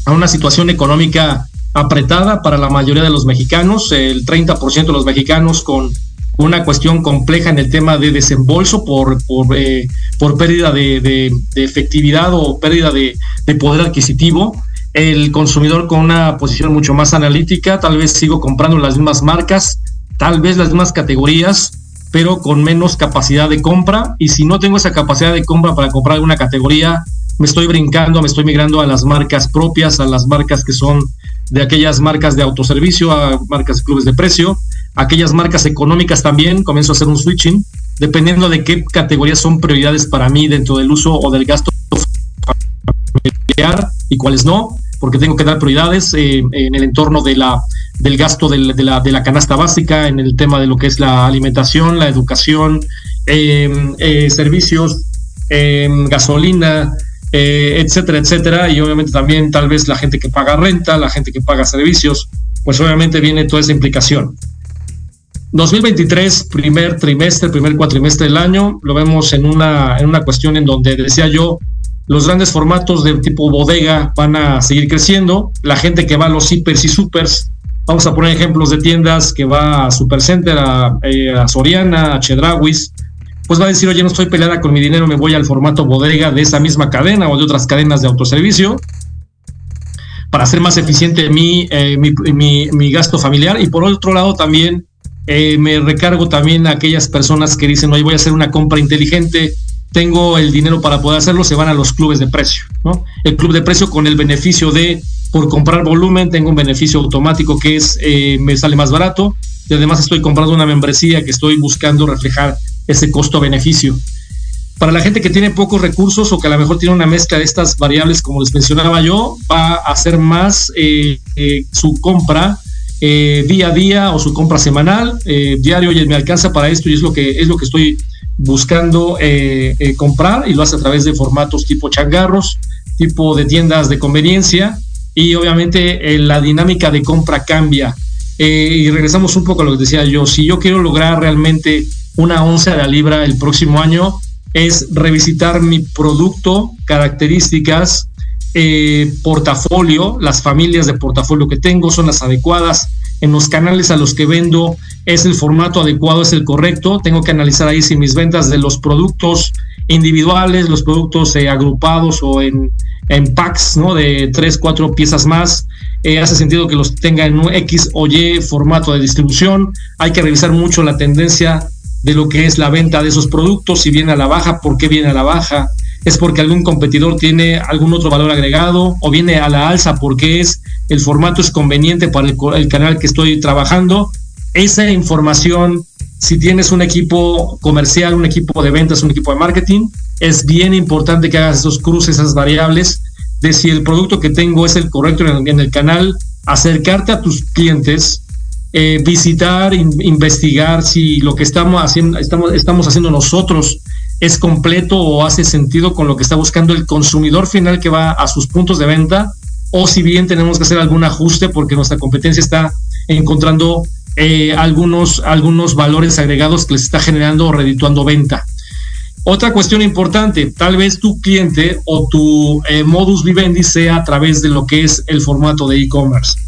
a una situación económica apretada para la mayoría de los mexicanos, el 30% de los mexicanos con una cuestión compleja en el tema de desembolso por, por, eh, por pérdida de, efectividad o pérdida de, poder adquisitivo. El consumidor con una posición mucho más analítica, tal vez sigo comprando las mismas marcas, tal vez las mismas categorías, pero con menos capacidad de compra. Y si no tengo esa capacidad de compra para comprar alguna categoría, me estoy brincando, me estoy migrando a las marcas propias, a las marcas que son de aquellas marcas de autoservicio a marcas de clubes de precio, aquellas marcas económicas también, comienzo a hacer un switching, dependiendo de qué categorías son prioridades para mí dentro del uso o del gasto familiar y cuáles no, porque tengo que dar prioridades eh, en el entorno de la, del gasto de, la, de la canasta básica, en el tema de lo que es la alimentación, la educación, eh, eh, servicios, gasolina, eh, etcétera, etcétera. Y obviamente también tal vez la gente que paga renta, la gente que paga servicios, pues obviamente viene toda esa implicación. 2023, primer trimestre, primer cuatrimestre del año, lo vemos en una, en una cuestión en donde decía yo, los grandes formatos de tipo bodega van a seguir creciendo, la gente que va a los hipers y supers, vamos a poner ejemplos de tiendas que va a Supercenter, a, eh, a Soriana, a Chedrawis, pues va a decir, oye, no estoy peleada con mi dinero, me voy al formato bodega de esa misma cadena o de otras cadenas de autoservicio para hacer más eficiente mi, eh, mi, gasto familiar. Y por otro lado también eh, me recargo también a aquellas personas que dicen, oye, voy a hacer una compra inteligente, tengo el dinero para poder hacerlo, se van a los clubes de precio. ¿no? El club de precio con el beneficio de, por comprar volumen, tengo un beneficio automático que es, eh, me sale más barato. Y además estoy comprando una membresía que estoy buscando reflejar ese costo-beneficio. Para la gente que tiene pocos recursos o que a lo mejor tiene una mezcla de estas variables, como les mencionaba yo, va a hacer más eh, eh, su compra eh, día a día o su compra semanal, diario, y me alcanza para esto y es lo que, es lo que estoy buscando comprar y lo hace a través de formatos tipo changarros, tipo de tiendas de conveniencia y obviamente la dinámica de compra cambia. y regresamos un poco a lo que decía yo, si yo quiero lograr realmente una onza de la libra el próximo año es revisitar mi producto, características, eh, portafolio, las familias de portafolio que tengo son las adecuadas, en los canales a los que vendo es el formato adecuado, es el correcto. Tengo que analizar ahí si mis ventas de los productos individuales, los productos eh, agrupados o en, en, packs, ¿no? De tres, cuatro piezas más, eh, hace sentido que los tenga en un X o Y formato de distribución. Hay que revisar mucho la tendencia de lo que es la venta de esos productos, si viene a la baja, por qué viene a la baja, es porque algún competidor tiene algún otro valor agregado o viene a la alza porque es el formato es conveniente para el, canal que estoy trabajando. Esa información, si tienes un equipo comercial, un equipo de ventas, un equipo de marketing, es bien importante que hagas esos cruces, esas variables de si el producto que tengo es el correcto en el, canal, acercarte a tus clientes, eh, visitar, investigar si lo que estamos haciendo, estamos, haciendo nosotros es completo o hace sentido con lo que está buscando el consumidor final que va a sus puntos de venta o si bien tenemos que hacer algún ajuste porque nuestra competencia está encontrando eh, algunos, algunos valores agregados que les está generando o redituando venta. Otra cuestión importante, tal vez tu cliente o tu eh, modus vivendi sea a través de lo que es el formato de e-commerce.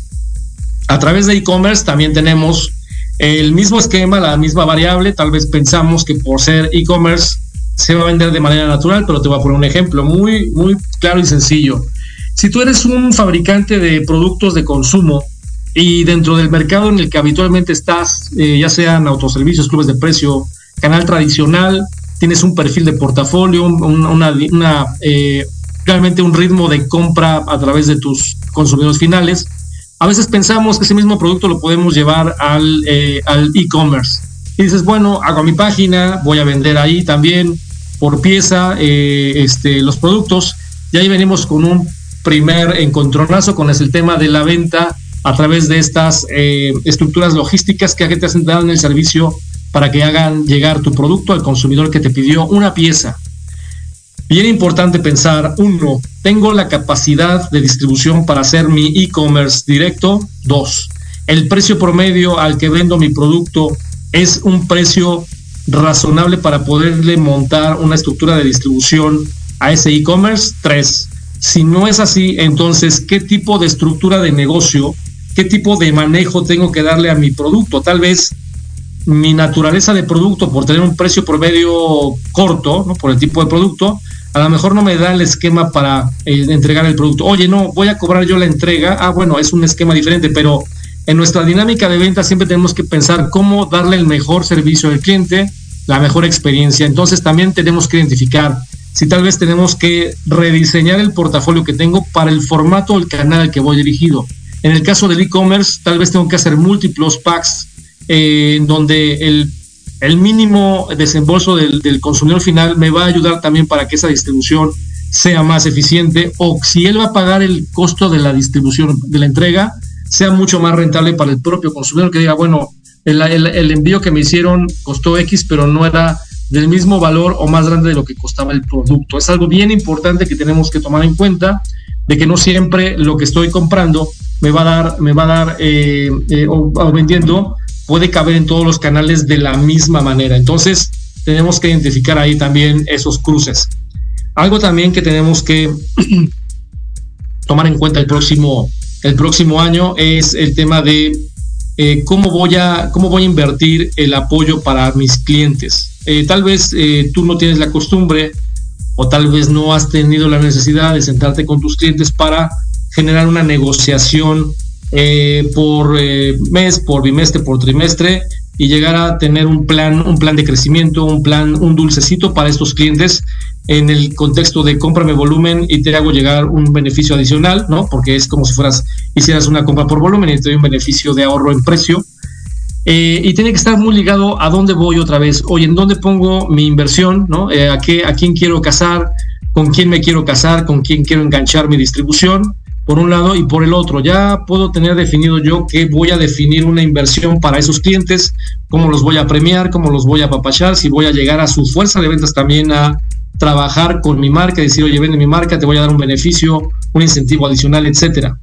A través de e-commerce también tenemos el mismo esquema, la misma variable, tal vez pensamos que por ser e-commerce se va a vender de manera natural, pero te voy a poner un ejemplo muy, muy claro y sencillo. Si tú eres un fabricante de productos de consumo y dentro del mercado en el que habitualmente estás, eh, ya sean autoservicios, clubes de precio, canal tradicional, tienes un perfil de portafolio, eh, realmente un ritmo de compra a través de tus consumidores finales, a veces pensamos que ese mismo producto lo podemos llevar al eh, e-commerce. y dices, bueno, hago mi página, voy a vender ahí también, por pieza eh, este, los productos. Y ahí venimos con un primer encontronazo con el tema de la venta a través de estas eh, estructuras logísticas que te hacen dar en el servicio para que hagan llegar tu producto al consumidor que te pidió una pieza. Bien importante pensar, uno, tengo la capacidad de distribución para hacer mi e-commerce directo. Dos, el precio promedio al que vendo mi producto es un precio razonable para poderle montar una estructura de distribución a ese e-commerce? Tres. Si no es así, entonces, ¿qué tipo de estructura de negocio, qué tipo de manejo tengo que darle a mi producto? Tal vez mi naturaleza de producto, por tener un precio promedio corto, ¿no? por el tipo de producto, a lo mejor no me da el esquema para eh, entregar el producto. Oye, no, voy a cobrar yo la entrega. Ah, bueno, es un esquema diferente, pero en nuestra dinámica de venta siempre tenemos que pensar cómo darle el mejor servicio al cliente, la mejor experiencia. Entonces también tenemos que identificar si tal vez tenemos que rediseñar el portafolio que tengo para el formato del canal al que voy dirigido. En el caso del e-commerce, tal vez tengo que hacer múltiplos packs eh, donde el, el, mínimo desembolso del, consumidor final me va a ayudar también para que esa distribución sea más eficiente o si él va a pagar el costo de la distribución, de la entrega, sea mucho más rentable para el propio consumidor que diga, bueno, el, envío que me hicieron costó X, pero no era del mismo valor o más grande de lo que costaba el producto. Es algo bien importante que tenemos que tomar en cuenta, de que no siempre lo que estoy comprando me va a dar, me va a dar eh, eh, o, vendiendo puede caber en todos los canales de la misma manera. Entonces, tenemos que identificar ahí también esos cruces. Algo también que tenemos que tomar en cuenta el próximo el próximo año es el tema de eh, cómo, voy a, cómo voy a invertir el apoyo para mis clientes. Eh, tal vez eh, tú no tienes la costumbre o tal vez no has tenido la necesidad de sentarte con tus clientes para generar una negociación por mes, por bimestre, por trimestre y llegar a tener un plan, un plan de crecimiento, un plan, un dulcecito para estos clientes en el contexto de cómprame volumen y te hago llegar un beneficio adicional, ¿no? Porque es como si fueras, hicieras una compra por volumen y te doy un beneficio de ahorro en precio. Eh, y tiene que estar muy ligado a dónde voy otra vez. Oye, ¿en dónde pongo mi inversión? ¿no? Eh, ¿a, qué, ¿A quién quiero casar? ¿Con quién me quiero casar? ¿Con quién quiero enganchar mi distribución? Por un lado y por el otro. Ya puedo tener definido yo que voy a definir una inversión para esos clientes, cómo los voy a premiar, cómo los voy a apapachar, si voy a llegar a su fuerza de ventas también a trabajar con mi marca, decir, oye, vende mi marca, te voy a dar un beneficio, un incentivo adicional, etcétera.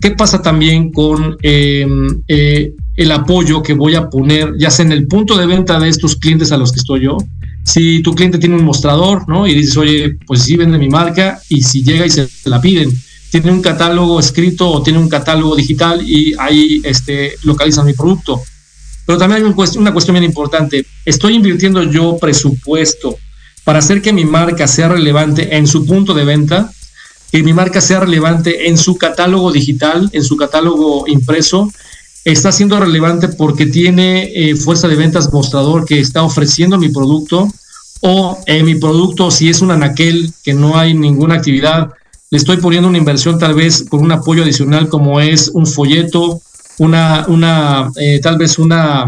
¿Qué pasa también con em, eh, el apoyo que voy a poner, ya sea en el punto de venta de estos clientes a los que estoy yo? Si tu cliente tiene un mostrador, ¿no? Y dices, oye, pues sí, vende mi marca, y si llega y se la piden, tiene un catálogo escrito o tiene un catálogo digital y ahí este, localizan mi producto. Pero también hay una cuestión bien importante. Estoy invirtiendo yo presupuesto para hacer que mi marca sea relevante en su punto de venta, que mi marca sea relevante en su catálogo digital, en su catálogo impreso. Está siendo relevante porque tiene eh, fuerza de ventas mostrador que está ofreciendo mi producto o en mi producto, si es un anaquel que no hay ninguna actividad, le estoy poniendo una inversión tal vez por un apoyo adicional como es un folleto, una, una eh, tal vez una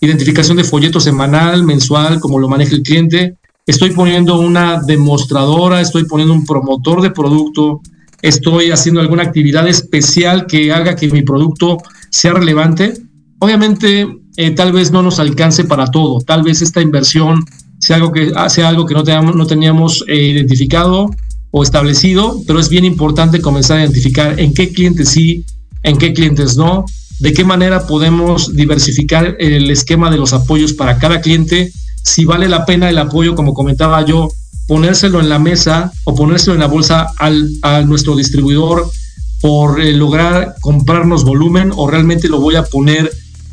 identificación de folleto semanal, mensual, como lo maneja el cliente. Estoy poniendo una demostradora, estoy poniendo un promotor de producto, estoy haciendo alguna actividad especial que haga que mi producto sea relevante. Obviamente, eh, tal vez no nos alcance para todo, tal vez esta inversión sea algo que, sea algo que no teníamos, no teníamos eh, identificado o establecido, pero es bien importante comenzar a identificar en qué clientes sí, en qué clientes no, de qué manera podemos diversificar el esquema de los apoyos para cada cliente, si vale la pena el apoyo, como comentaba yo, ponérselo en la mesa o ponérselo en la bolsa al, a nuestro distribuidor por eh, lograr comprarnos volumen o realmente lo voy a poner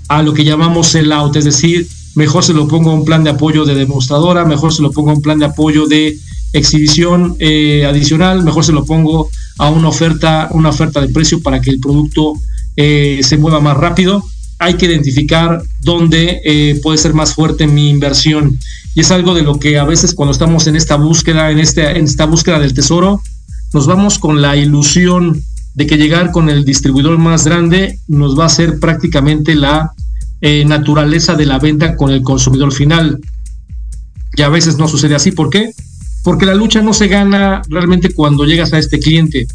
a lo que llamamos sell out, es decir, mejor se lo pongo a un plan de apoyo de demostradora, mejor se lo pongo a un plan de apoyo de exhibición eh, adicional, mejor se lo pongo a una oferta, una oferta de precio para que el producto eh, se mueva más rápido. Hay que identificar dónde eh, puede ser más fuerte mi inversión. Y es algo de lo que a veces cuando estamos en esta búsqueda, en, este, en esta búsqueda del tesoro, nos vamos con la ilusión de que llegar con el distribuidor más grande nos va a ser prácticamente la naturaleza de la venta con el consumidor final. Y a veces no sucede así. ¿Por qué? Porque la lucha no se gana realmente cuando llegas a este cliente.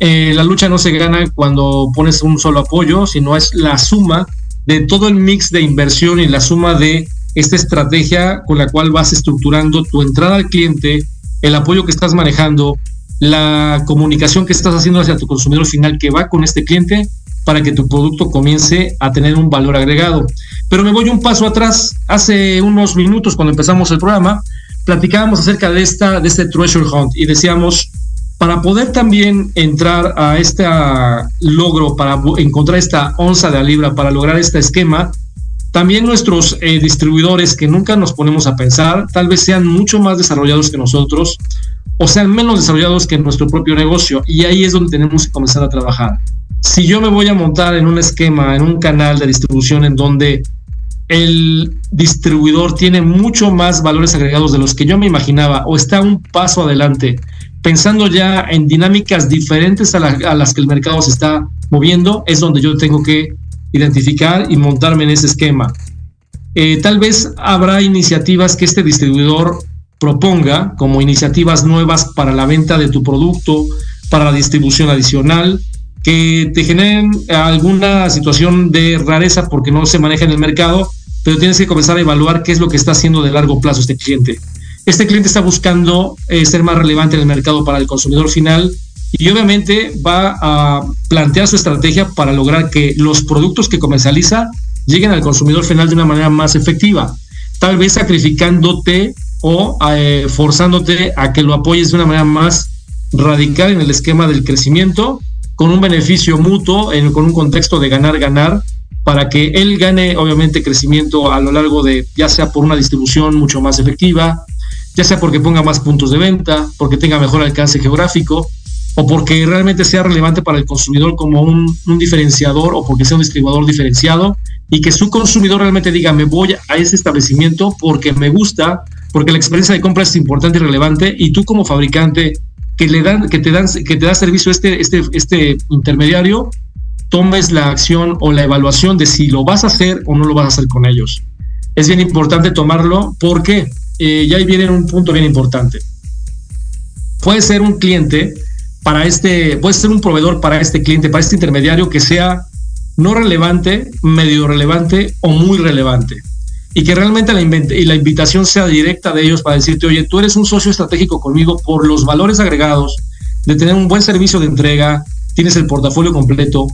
Eh, la lucha no se gana cuando pones un solo apoyo, sino es la suma de todo el mix de inversión y la suma de esta estrategia con la cual vas estructurando tu entrada al cliente, el apoyo que estás manejando, la comunicación que estás haciendo hacia tu consumidor final que va con este cliente para que tu producto comience a tener un valor agregado. Pero me voy un paso atrás. Hace unos minutos, cuando empezamos el programa, platicábamos acerca de, esta, de este treasure hunt y decíamos, para poder también entrar a este logro, para encontrar esta onza de la libra, para lograr este esquema, también nuestros eh, distribuidores que nunca nos ponemos a pensar, tal vez sean mucho más desarrollados que nosotros o sean menos desarrollados que nuestro propio negocio. Y ahí es donde tenemos que comenzar a trabajar. Si yo me voy a montar en un esquema, en un canal de distribución en donde el distribuidor tiene mucho más valores agregados de los que yo me imaginaba o está un paso adelante, pensando ya en dinámicas diferentes a, las que el mercado se está moviendo, es donde yo tengo que identificar y montarme en ese esquema. Eh, tal vez habrá iniciativas que este distribuidor proponga como iniciativas nuevas para la venta de tu producto, para la distribución adicional, que te generen alguna situación de rareza porque no se maneja en el mercado, pero tienes que comenzar a evaluar qué es lo que está haciendo de largo plazo este cliente. Este cliente está buscando eh, ser más relevante en el mercado para el consumidor final y obviamente va a plantear su estrategia para lograr que los productos que comercializa lleguen al consumidor final de una manera más efectiva, tal vez sacrificándote o eh, forzándote a que lo apoyes de una manera más radical en el esquema del crecimiento con un beneficio mutuo, en, con un contexto de ganar-ganar, para que él gane obviamente crecimiento a lo largo de, ya sea por una distribución mucho más efectiva, ya sea porque ponga más puntos de venta, porque tenga mejor alcance geográfico, o porque realmente sea relevante para el consumidor como un, diferenciador o porque sea un distribuidor diferenciado y que su consumidor realmente diga, me voy a ese establecimiento porque me gusta, porque la experiencia de compra es importante y relevante y tú como fabricante que le dan, que te dan, que te da servicio este, este, este intermediario, tomes la acción o la evaluación de si lo vas a hacer o no lo vas a hacer con ellos. Es bien importante tomarlo porque eh, ya ahí viene un punto bien importante. Puede ser un cliente para este, puede ser un proveedor para este cliente, para este intermediario que sea no relevante, medio relevante o muy relevante y que realmente la, y la invitación sea directa de ellos para decirte, oye, tú eres un socio estratégico conmigo por los valores agregados, de tener un buen servicio de entrega, tienes el portafolio completo,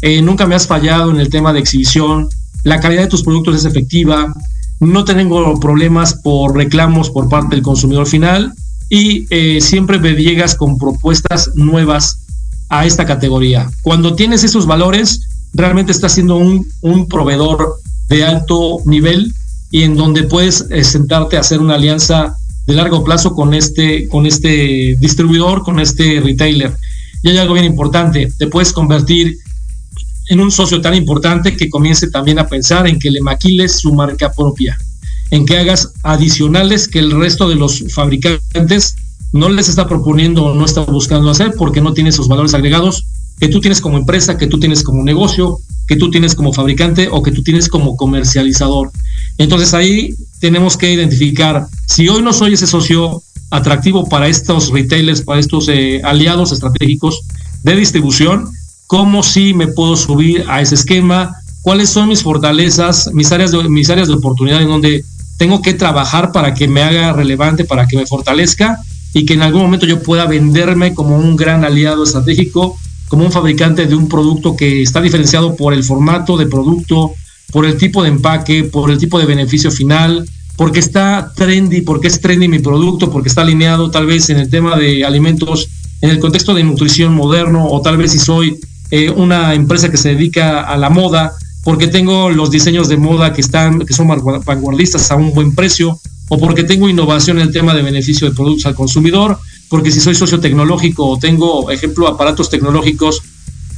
eh, nunca me has fallado en el tema de exhibición, la calidad de tus productos es efectiva, no tengo problemas por reclamos por parte del consumidor final y eh, siempre me llegas con propuestas nuevas a esta categoría. Cuando tienes esos valores, realmente estás siendo un, un proveedor de alto nivel y en donde puedes eh, sentarte a hacer una alianza de largo plazo con este, con este distribuidor, con este retailer. Y hay algo bien importante, te puedes convertir en un socio tan importante que comience también a pensar en que le maquiles su marca propia, en que hagas adicionales que el resto de los fabricantes no les está proponiendo o no está buscando hacer porque no tiene esos valores agregados que tú tienes como empresa, que tú tienes como negocio, que tú tienes como fabricante o que tú tienes como comercializador. Entonces ahí tenemos que identificar si hoy no soy ese socio atractivo para estos retailers, para estos eh, aliados estratégicos de distribución, cómo sí me puedo subir a ese esquema, cuáles son mis fortalezas, mis áreas de, mis áreas de oportunidad en donde tengo que trabajar para que me haga relevante, para que me fortalezca y que en algún momento yo pueda venderme como un gran aliado estratégico, como un fabricante de un producto que está diferenciado por el formato de producto, por el tipo de empaque, por el tipo de beneficio final, porque está trendy, porque es trendy mi producto, porque está alineado tal vez en el tema de alimentos, en el contexto de nutrición moderno, o tal vez si soy eh, una empresa que se dedica a la moda, porque tengo los diseños de moda que están, que son vanguardistas a un buen precio, o porque tengo innovación en el tema de beneficio de productos al consumidor, porque si soy socio tecnológico o tengo, ejemplo, aparatos tecnológicos,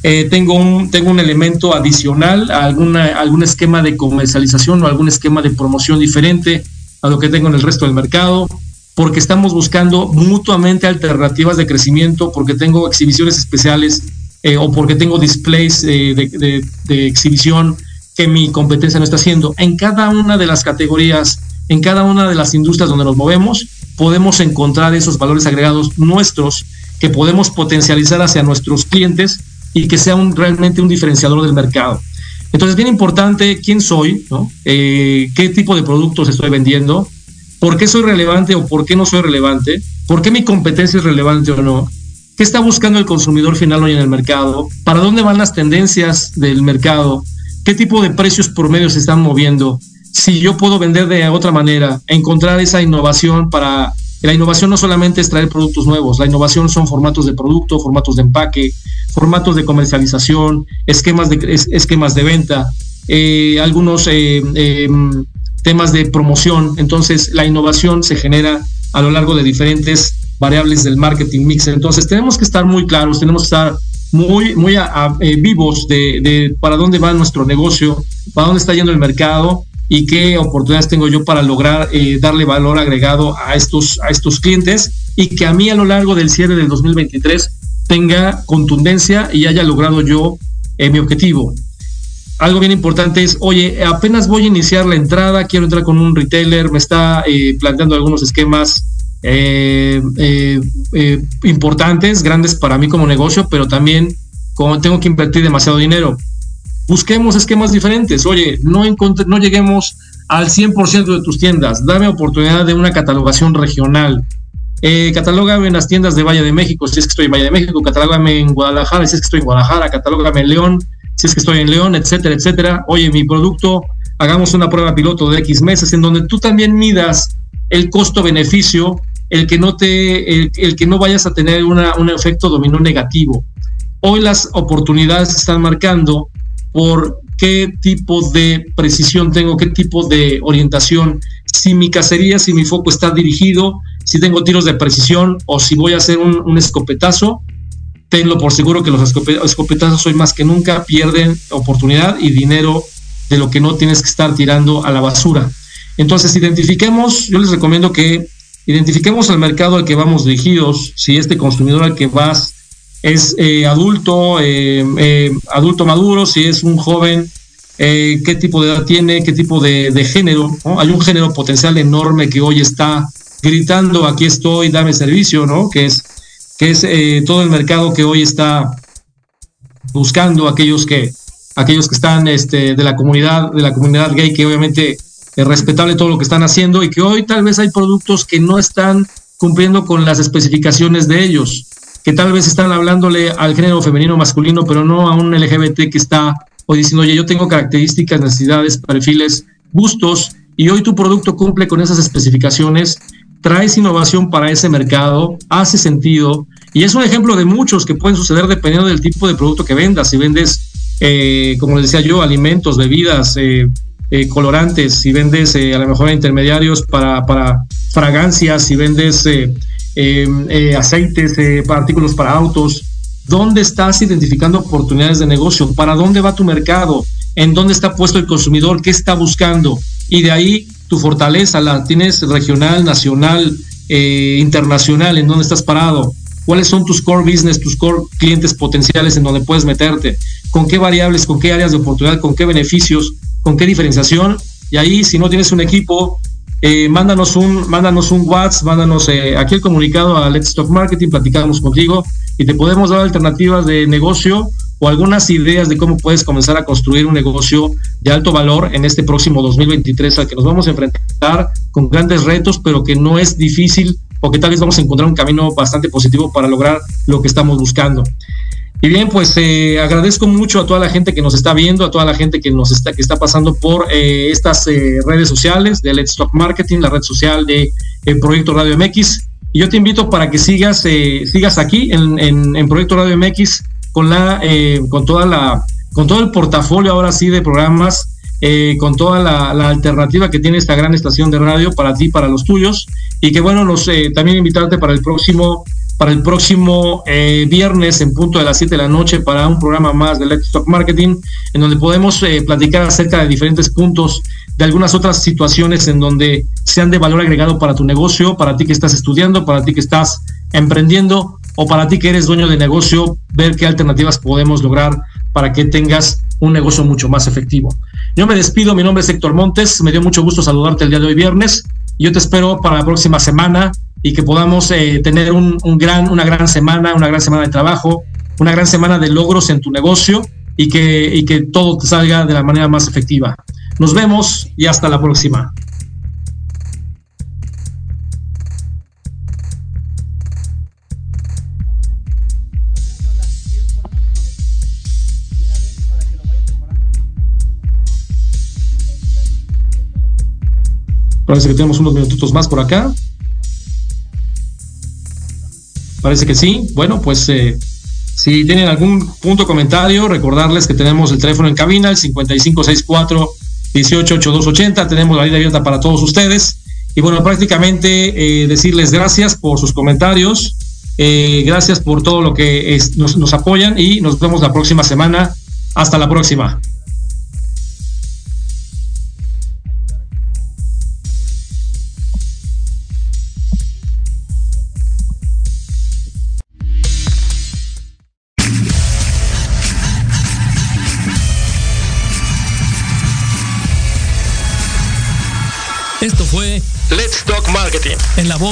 eh, tengo, un, tengo un elemento adicional alguna, algún esquema de comercialización o algún esquema de promoción diferente a lo que tengo en el resto del mercado, porque estamos buscando mutuamente alternativas de crecimiento, porque tengo exhibiciones especiales eh, o porque tengo displays eh, de exhibición que mi competencia no está haciendo. En cada una de las categorías en cada una de las industrias donde nos movemos, podemos encontrar esos valores agregados nuestros que podemos potencializar hacia nuestros clientes y que sea un, realmente un diferenciador del mercado. Entonces, bien importante quién soy, eh, qué tipo de productos estoy vendiendo, por qué soy relevante o por qué no soy relevante, por qué mi competencia es relevante o no, qué está buscando el consumidor final hoy en el mercado, para dónde van las tendencias del mercado, qué tipo de precios por medio se están moviendo, si yo puedo vender de otra manera, encontrar esa innovación para... La innovación no solamente es traer productos nuevos, la innovación son formatos de producto, formatos de empaque, formatos de comercialización, esquemas de, esquemas de venta, eh, algunos eh, em, temas de promoción. Entonces, la innovación se genera a lo largo de diferentes variables del marketing mix. Entonces, tenemos que estar muy claros, tenemos que estar muy, muy eh, vivos de, para dónde va nuestro negocio, para dónde está yendo el mercado y qué oportunidades tengo yo para lograr eh, darle valor agregado a estos, a estos clientes y que a mí a lo largo del cierre del 2023 tenga contundencia y haya logrado yo eh, mi objetivo. Algo bien importante es, oye, apenas voy a iniciar la entrada, quiero entrar con un retailer, me está eh, planteando algunos esquemas importantes, grandes para mí como negocio, pero también como tengo que invertir demasiado dinero busquemos esquemas diferentes. Oye, no, lleguemos al 100% de tus tiendas, dame oportunidad de una catalogación regional. Eh, catalógame en las tiendas de Valle de México, si es que estoy en Valle de México, catalógame en Guadalajara, si es que estoy en Guadalajara, catalógame en León, si es que estoy en León, etcétera, etcétera. Oye, mi producto, hagamos una prueba piloto de X meses en donde tú también midas el costo-beneficio, el que no el, que no vayas a tener una, un efecto dominó negativo. Hoy las oportunidades están marcando por qué tipo de precisión tengo, qué tipo de orientación, si mi cacería, si mi foco está dirigido, si tengo tiros de precisión o si voy a hacer un, escopetazo, tenlo por seguro que los escopetazos hoy más que nunca pierden oportunidad y dinero de lo que no tienes que estar tirando a la basura. Entonces, identifiquemos, yo les recomiendo que identifiquemos el mercado al que vamos dirigidos, si este consumidor al que vas es eh, adulto, eh, eh, adulto maduro, si es un joven, qué tipo de edad tiene, qué tipo de, género. Hay un género potencial enorme que hoy está gritando, aquí estoy, dame servicio, ¿no? Que es, que es todo el mercado que hoy está buscando aquellos que, aquellos que están este, de la comunidad, de la comunidad gay, que obviamente es respetable todo lo que están haciendo y que hoy tal vez hay productos que no están cumpliendo con las especificaciones de ellos que tal vez están hablándole al género femenino masculino, pero no a un LGBT que está hoy diciendo, oye, yo tengo características, necesidades, perfiles, gustos, y hoy tu producto cumple con esas especificaciones, traes innovación para ese mercado, hace sentido, Y es un ejemplo de muchos que pueden suceder dependiendo del tipo de producto que vendas. Si vendes, eh, como les decía yo, alimentos, bebidas, eh, eh, colorantes, si vendes a lo mejor intermediarios para, para fragancias, si vendes aceites, artículos para autos, ¿dónde estás identificando oportunidades de negocio? ¿Para dónde va tu mercado? ¿En dónde está puesto el consumidor? ¿Qué está buscando? Y de ahí tu fortaleza la tienes regional, nacional, internacional, en dónde estás parado cuáles son tus core business, tus core clientes potenciales en donde puedes meterte, con qué variables, con qué áreas de oportunidad, con qué beneficios, con qué diferenciación. Y ahí, si no tienes un equipo, eh, mándanos un, mándanos un WhatsApp, mándanos eh, aquí el comunicado a Let's Talk Marketing, platicamos contigo y te podemos dar alternativas de negocio o algunas ideas de cómo puedes comenzar a construir un negocio de alto valor en este próximo 2023 al que nos vamos a enfrentar con grandes retos, pero que no es difícil o que tal vez vamos a encontrar un camino bastante positivo para lograr lo que estamos buscando. Y bien, pues eh, agradezco mucho a toda la gente que nos está viendo, a toda la gente que nos está, que está pasando por eh, estas eh, redes sociales de Let's Talk Marketing, la red social de Proyecto Radio MX. Y yo te invito para que sigas, sigas aquí en, Proyecto Radio MX con la, con toda la, con todo el portafolio ahora sí de programas eh, con toda la, alternativa que tiene esta gran estación de radio para ti, para los tuyos, y que bueno, eh, también invitarte para el próximo, para el próximo eh, viernes en punto de las 7 de la noche para un programa más de Let's Talk Marketing, en donde podemos platicar acerca de diferentes puntos de algunas otras situaciones en donde sean de valor agregado para tu negocio, para ti que estás estudiando, para ti que estás emprendiendo o para ti que eres dueño de negocio, ver qué alternativas podemos lograr para que tengas un negocio mucho más efectivo. Yo me despido, mi nombre es Héctor Montes, me dio mucho gusto saludarte el día de hoy viernes. Y yo te espero para la próxima semana y que podamos eh, tener un, gran, una gran semana, una gran semana de trabajo, una gran semana de logros en tu negocio y que, y que todo te salga de la manera más efectiva. Nos vemos y hasta la próxima. Parece que tenemos unos minutitos más por acá. Parece que sí. Bueno, pues eh, si tienen algún punto comentario, recordarles que tenemos el teléfono en cabina, el 5564 188280. Tenemos la vida abierta para todos ustedes. Y bueno, prácticamente eh, decirles gracias por sus comentarios. Eh, gracias por todo lo que nos, nos apoyan y nos vemos la próxima semana. Hasta la próxima.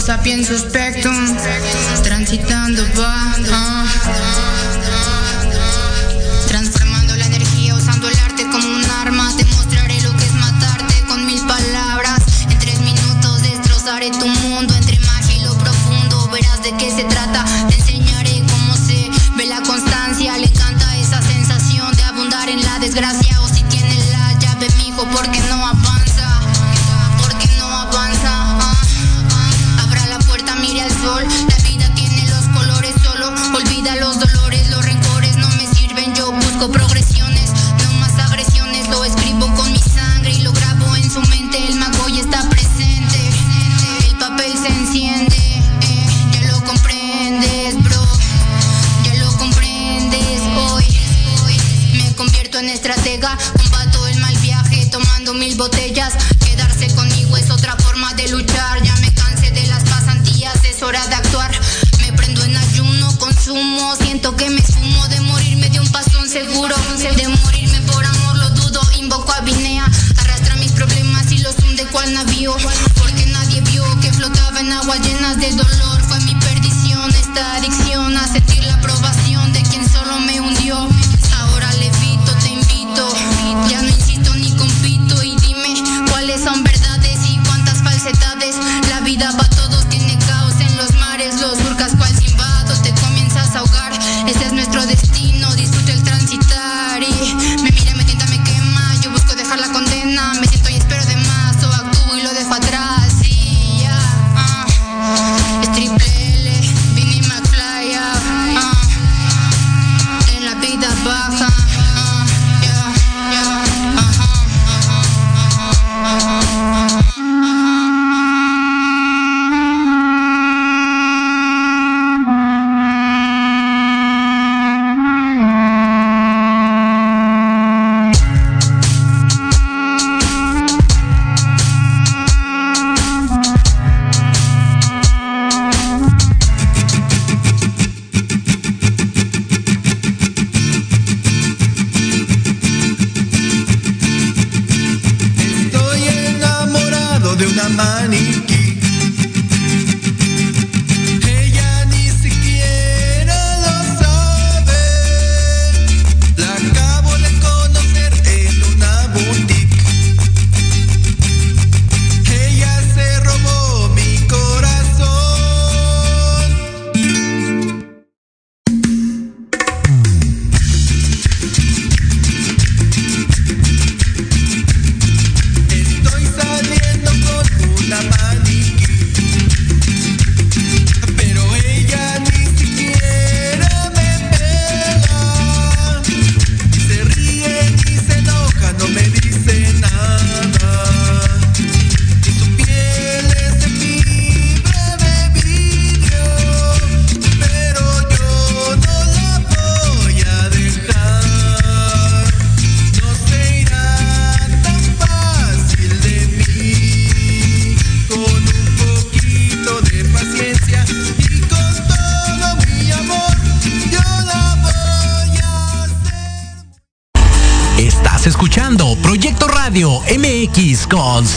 Sapiens spectrum, transitando va, transformando la energía usando el arte como un arma. Te mostraré lo que es matarte con mil palabras. En tres minutos destrozaré tu mundo entre magia y lo profundo. Verás de qué se trata. Te enseñaré cómo se ve la constancia. Le encanta esa sensación de abundar en la desgracia. O si tiene la llave, mijo, porque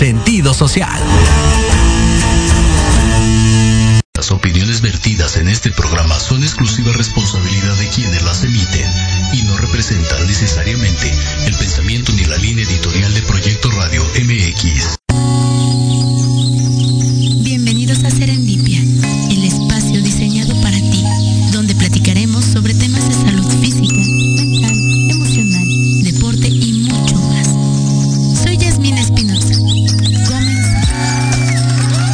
sentido social. Las opiniones vertidas en este programa son exclusiva responsabilidad de quienes las emiten y no representan necesariamente